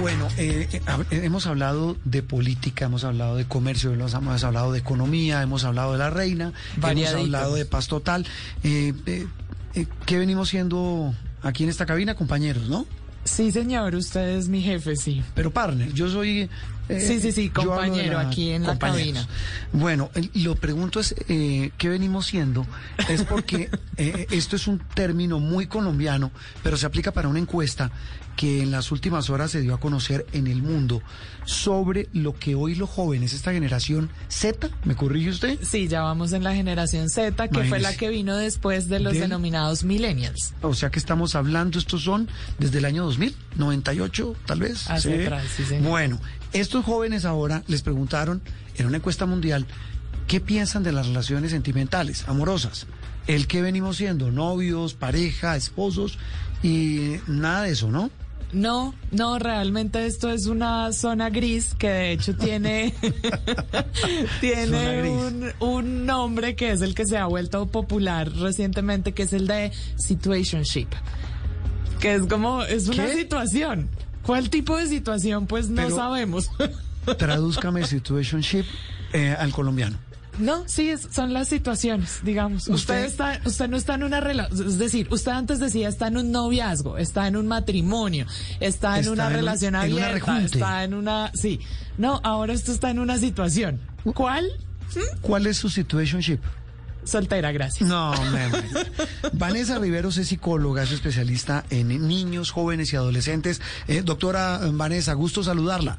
Bueno, eh, eh, hemos hablado de política, hemos hablado de comercio, hemos, hemos hablado de economía, hemos hablado de la reina, hemos hablado de paz total. Eh, ¿Qué venimos siendo aquí en esta cabina, compañeros, no? Sí, señor, usted es mi jefe, sí. Pero partner, yo soy... Eh, sí, sí, sí, compañero aquí en la cabina. Bueno, lo pregunto es, eh, ¿qué venimos siendo? Es porque eh, esto es un término muy colombiano, pero se aplica para una encuesta que en las últimas horas se dio a conocer en el mundo sobre lo que hoy los jóvenes, esta generación Z, ¿me corrige usted? Sí, ya vamos en la generación Z, que fue la que vino después de los denominados millennials. O sea que estamos hablando, estos son desde el año 2000, 98 tal vez. Hace atrás, sí, señor. Bueno, estos jóvenes ahora les preguntaron en una encuesta mundial qué piensan de las relaciones sentimentales, amorosas. El que venimos siendo novios, pareja, esposos y nada de eso, ¿no? No, no, realmente esto es una zona gris que de hecho tiene, tiene un, un, nombre que es el que se ha vuelto popular recientemente, que es el de situationship, que es como, es una situación. ¿Cuál tipo de situación? Pues no sabemos. tradúzcame situationship eh, al colombiano. No, sí, son las situaciones, digamos. Usted, está, usted no está en una relación, es decir, usted antes decía está en un noviazgo, está en un matrimonio, está en una relación abierta, está en una, sí. No, ahora esto está en una situación. ¿Cuál? ¿Cuál es su situationship? Soltera, gracias. No, me, Vanessa Riveros es psicóloga, es especialista en niños, jóvenes y adolescentes. Eh, doctora Vanessa, gusto saludarla.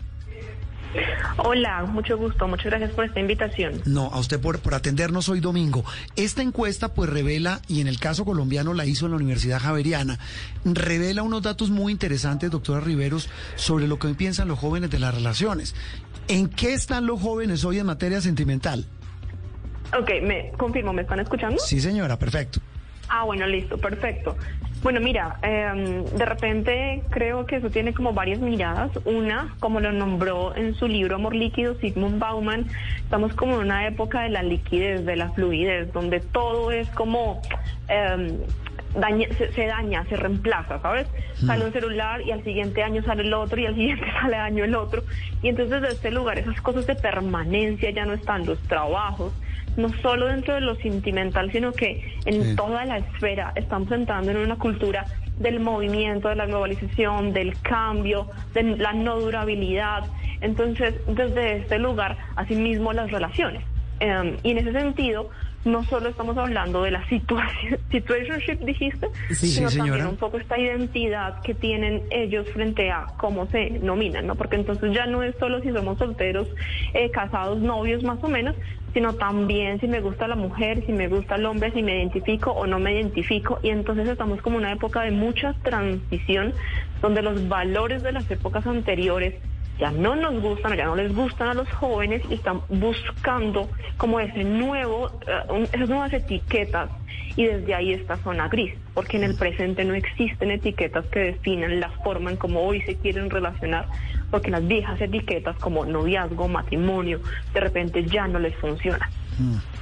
Hola, mucho gusto, muchas gracias por esta invitación. No, a usted por, por atendernos hoy domingo. Esta encuesta pues revela, y en el caso colombiano la hizo en la Universidad Javeriana, revela unos datos muy interesantes, doctora Riveros, sobre lo que piensan los jóvenes de las relaciones. ¿En qué están los jóvenes hoy en materia sentimental? Ok, me confirmo, ¿me están escuchando? Sí, señora, perfecto. Ah, bueno, listo, perfecto. Bueno, mira, em, de repente creo que eso tiene como varias miradas. Una, como lo nombró en su libro Amor Líquido Sigmund Bauman, estamos como en una época de la liquidez, de la fluidez, donde todo es como... Em, se, daña, se reemplaza, ¿sabes? Hmm. Sale un celular y al siguiente año sale el otro y al siguiente sale año el otro. Y entonces desde este lugar esas cosas de permanencia ya no están, los trabajos, no solo dentro de lo sentimental, sino que en toda la esfera estamos entrando en una cultura del movimiento, de la globalización, del cambio, de la no durabilidad. Entonces, desde este lugar, asimismo las relaciones. Em, y en ese sentido, no solo estamos hablando de la situación, situationship, dijiste, sino también un poco esta identidad que tienen ellos frente a cómo se nominan, ¿no? Porque entonces ya no es solo si somos solteros, eh, casados, novios más o menos, sino también si me gusta la mujer, si me gusta el hombre, si me identifico o no me identifico. Y entonces estamos como en una época de mucha transición, donde los valores de las épocas anteriores ya no nos gustan, ya no les gustan a los jóvenes y están buscando como ese nuevo, eh, esas nuevas etiquetas y desde ahí esta zona gris, porque en el presente no existen etiquetas que definan la forma en cómo hoy se quieren relacionar, porque las viejas etiquetas como noviazgo, matrimonio, de repente ya no les funcionan.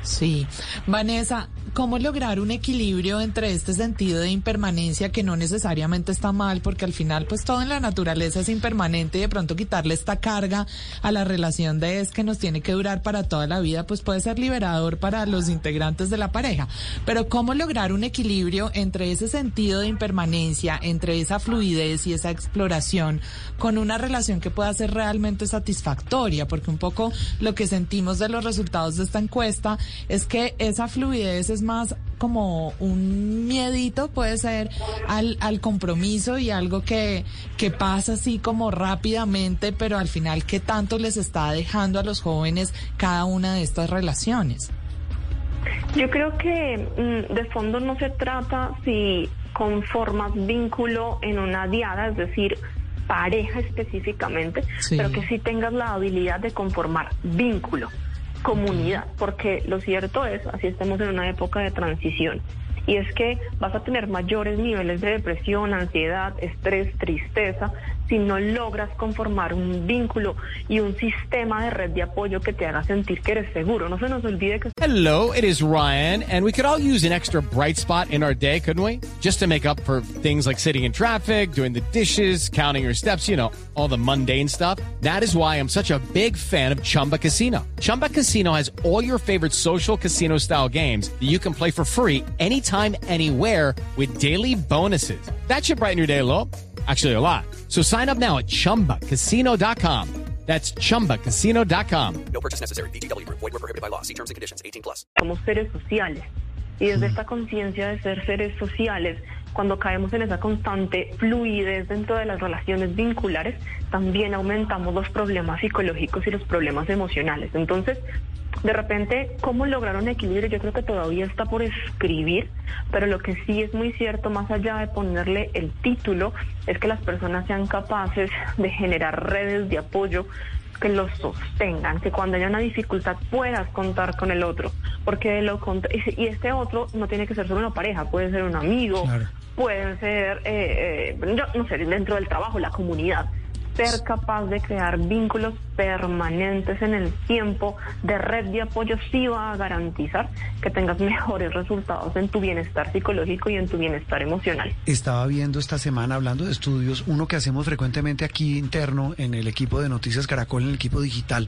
Sí. Vanessa, ¿cómo lograr un equilibrio entre este sentido de impermanencia que no necesariamente está mal, porque al final pues todo en la naturaleza es impermanente y de pronto quitarle esta carga a la relación de es que nos tiene que durar para toda la vida, pues puede ser liberador para los integrantes de la pareja. Pero ¿cómo lograr un equilibrio entre ese sentido de impermanencia, entre esa fluidez y esa exploración con una relación que pueda ser realmente satisfactoria? Porque un poco lo que sentimos de los resultados de esta encuesta es que esa fluidez es más como un miedito, puede ser, al, al compromiso y algo que, que pasa así como rápidamente, pero al final, ¿qué tanto les está dejando a los jóvenes cada una de estas relaciones? Yo creo que mm, de fondo no se trata si conformas vínculo en una diada, es decir, pareja específicamente, Sí. pero que sí tengas la habilidad de conformar vínculo, comunidad, porque lo cierto es, así estamos en una época de transición, y es que vas a tener mayores niveles de depresión, ansiedad, estrés, tristeza, si no logras conformar un vínculo y un sistema de red de apoyo que te haga sentir que eres seguro. No se nos olvide que Hello, it is Ryan, and we could all use an extra bright spot in our day, couldn't we? Just to make up for things like sitting in traffic, doing the dishes, counting your steps, you know, all the mundane stuff. That is why I'm such a big fan of Chumba Casino. Chumba Casino has all your favorite social casino style games that you can play for free anytime, anywhere with daily bonuses. That should brighten your day a little. Actually, a lot. So sign up now at chumbacasino.com. That's chumbacasino.com. No purchase necessary. VGW Group. Void were prohibited by law. See terms and conditions. 18 plus. somos seres sociales. Y desde esta conciencia de ser seres sociales, cuando caemos en esa constante fluidez dentro de las relaciones vinculares, también aumentamos los problemas psicológicos y los problemas emocionales. Entonces, de repente, ¿cómo lograr un equilibrio? Yo creo que todavía está por escribir, pero lo que sí es muy cierto, más allá de ponerle el título, es que las personas sean capaces de generar redes de apoyo que los sostengan, que cuando haya una dificultad puedas contar con el otro, porque de lo y y este otro no tiene que ser solo una pareja, puede ser un amigo, Claro. puede ser, eh, eh, yo no sé, dentro del trabajo, la comunidad. Ser capaz de crear vínculos permanentes en el tiempo de red de apoyo sí va a garantizar que tengas mejores resultados en tu bienestar psicológico y en tu bienestar emocional. Estaba viendo esta semana, hablando de estudios, uno que hacemos frecuentemente aquí interno en el equipo de Noticias Caracol, en el equipo digital,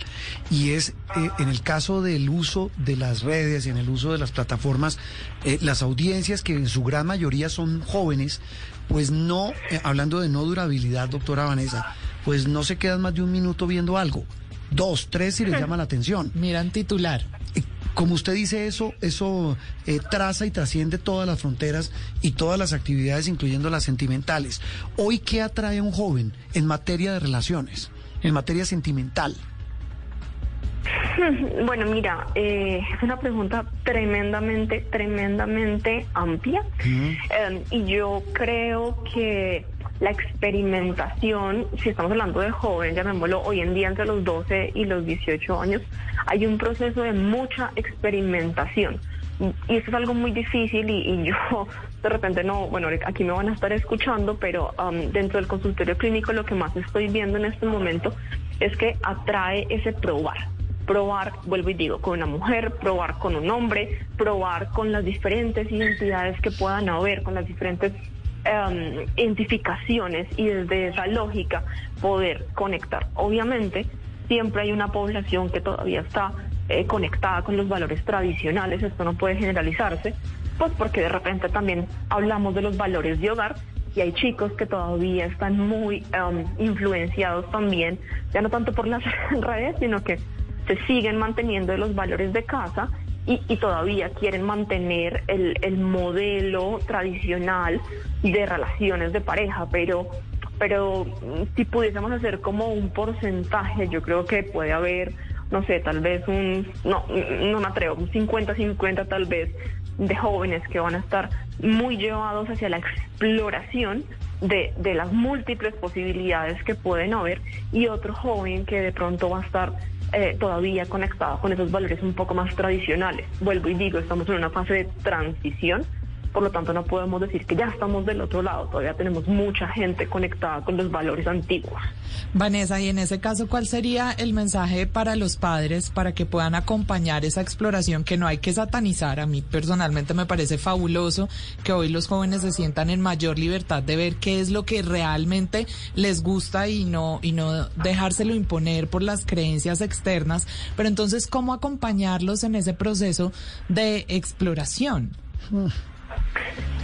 y es eh, en el caso del uso de las redes y en el uso de las plataformas, eh, las audiencias que en su gran mayoría son jóvenes, pues no, eh, hablando de no durabilidad, doctora Vanessa, pues no se quedan más de un minuto viendo algo. Dos, tres si les llama la atención. Miran titular. Como usted dice eso, eso eh, traza y trasciende todas las fronteras y todas las actividades, incluyendo las sentimentales. Hoy, ¿qué atrae a un joven en materia de relaciones, en materia sentimental? Bueno, mira, eh, es una pregunta tremendamente, tremendamente amplia. Eh, y yo creo que la experimentación, si estamos hablando de joven, llamémoslo hoy en día entre los 12 y los 18 años, hay un proceso de mucha experimentación. Y eso es algo muy difícil y, y yo de repente no, bueno, aquí me van a estar escuchando, pero um, dentro del consultorio clínico lo que más estoy viendo en este momento es que atrae ese probar probar, vuelvo y digo, con una mujer, probar con un hombre, probar con las diferentes identidades que puedan haber, con las diferentes em, identificaciones y desde esa lógica poder conectar. Obviamente, siempre hay una población que todavía está eh, conectada con los valores tradicionales, esto no puede generalizarse, pues porque de repente también hablamos de los valores de hogar y hay chicos que todavía están muy em, influenciados también, ya no tanto por las redes, sino que se siguen manteniendo los valores de casa y, y todavía quieren mantener el, el modelo tradicional de relaciones de pareja, pero pero mm, si pudiésemos hacer como un porcentaje, yo creo que puede haber, no sé, tal vez un, no, no me atrevo, un 50-50 tal vez de jóvenes que van a estar muy llevados hacia la exploración de, de las múltiples posibilidades que pueden haber y otro joven que de pronto va a estar eh, todavía conectado con esos valores un poco más tradicionales. Vuelvo y digo, estamos en una fase de transición, por lo tanto no podemos decir que ya estamos del otro lado, todavía tenemos mucha gente conectada con los valores antiguos. Vanessa, y en ese caso, ¿cuál sería el mensaje para los padres para que puedan acompañar esa exploración que no hay que satanizar? A mí personalmente me parece fabuloso que hoy los jóvenes se sientan en mayor libertad de ver qué es lo que realmente les gusta y no y no dejárselo imponer por las creencias externas, pero entonces cómo acompañarlos en ese proceso de exploración?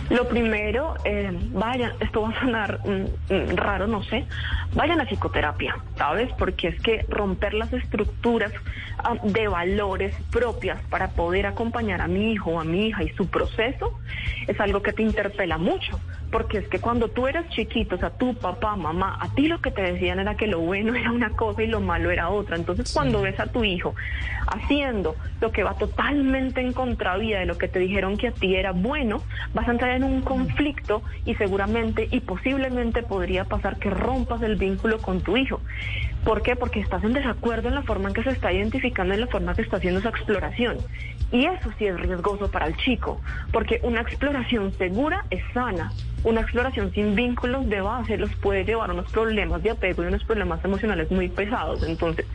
Lo primero, eh, vayan, esto va a sonar mm, mm, raro, no sé, vayan a psicoterapia, ¿sabes? Porque es que romper las estructuras ah, de valores propias para poder acompañar a mi hijo o a mi hija y su proceso es algo que te interpela mucho. Porque es que cuando tú eras chiquito, o sea, tu papá, mamá, a ti lo que te decían era que lo bueno era una cosa y lo malo era otra. Entonces, cuando ves a tu hijo haciendo lo que va totalmente en contravía de lo que te dijeron que a ti era bueno, Vas a entrar en un conflicto y seguramente y posiblemente podría pasar que rompas el vínculo con tu hijo. ¿Por qué? Porque estás en desacuerdo en la forma en que se está identificando, en la forma que está haciendo esa exploración. Y eso sí es riesgoso para el chico, porque una exploración segura es sana. Una exploración sin vínculos de base los puede llevar a unos problemas de apego y unos problemas emocionales muy pesados. Entonces,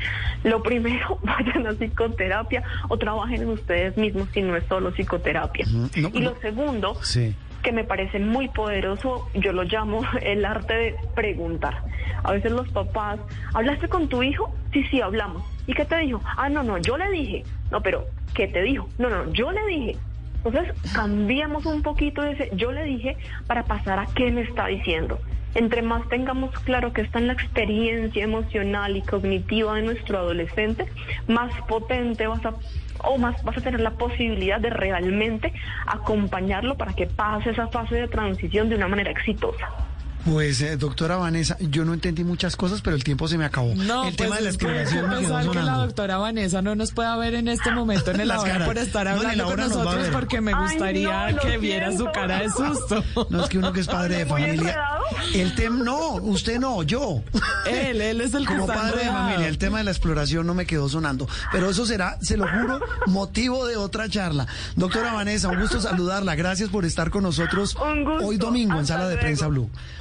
lo primero, vayan a psicoterapia o trabajen en ustedes mismos si no es solo psicoterapia. no, y no. lo segundo, Sí. Que me parece muy poderoso, yo lo llamo el arte de preguntar. A veces los papás, ¿hablaste con tu hijo? Sí, sí, hablamos. ¿Y qué te dijo? Ah, no, no, yo le dije. No, pero ¿qué te dijo? No, no, yo le dije. Entonces, cambiamos un poquito ese yo le dije para pasar a qué me está diciendo. Entre más tengamos claro que está en la experiencia emocional y cognitiva de nuestro adolescente, más potente vas a o más vas a tener la posibilidad de realmente acompañarlo para que pase esa fase de transición de una manera exitosa. Pues, eh, doctora Vanessa, yo no entendí muchas cosas, pero el tiempo se me acabó. No, el pues tema de la que exploración me quedó pensar que la sonando. doctora Vanessa no nos puede ver en este momento en el caras. por estar No, hablando la con hora nosotros porque me Ay, gustaría no, lo que viera su cara de susto. No es que uno que es padre de ¿Muy familia. El tema, no, usted no, yo. él, él es el que Como está padre de enredado. familia, el tema de la exploración no me quedó sonando. Pero eso será, se lo juro, motivo de otra charla. Doctora Vanessa, un gusto saludarla. Gracias por estar con nosotros Un gusto. hoy domingo en Hasta Sala de luego. Prensa Blue.